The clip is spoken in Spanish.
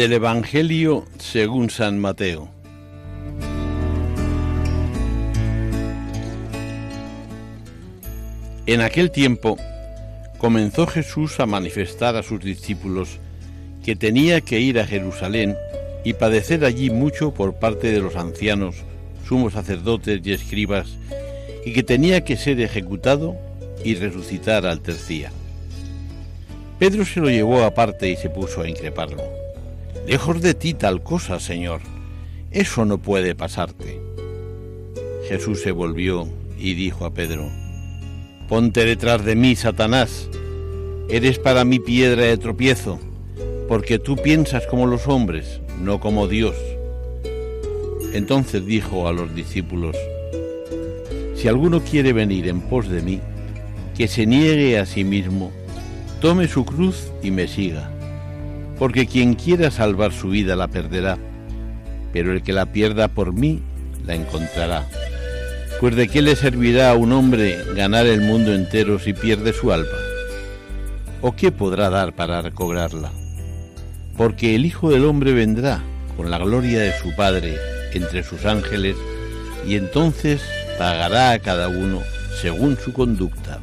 Del Evangelio según San Mateo. En aquel tiempo comenzó Jesús a manifestar a sus discípulos que tenía que ir a Jerusalén y padecer allí mucho por parte de los ancianos, sumos sacerdotes y escribas, y que tenía que ser ejecutado y resucitar al tercer Pedro se lo llevó aparte y se puso a increparlo. Lejos de ti tal cosa, Señor. Eso no puede pasarte. Jesús se volvió y dijo a Pedro, Ponte detrás de mí, Satanás. Eres para mí piedra de tropiezo, porque tú piensas como los hombres, no como Dios. Entonces dijo a los discípulos, Si alguno quiere venir en pos de mí, que se niegue a sí mismo, tome su cruz y me siga porque quien quiera salvar su vida la perderá, pero el que la pierda por mí la encontrará. Pues de qué le servirá a un hombre ganar el mundo entero si pierde su alma? ¿O qué podrá dar para recobrarla? Porque el Hijo del Hombre vendrá con la gloria de su Padre entre sus ángeles y entonces pagará a cada uno según su conducta.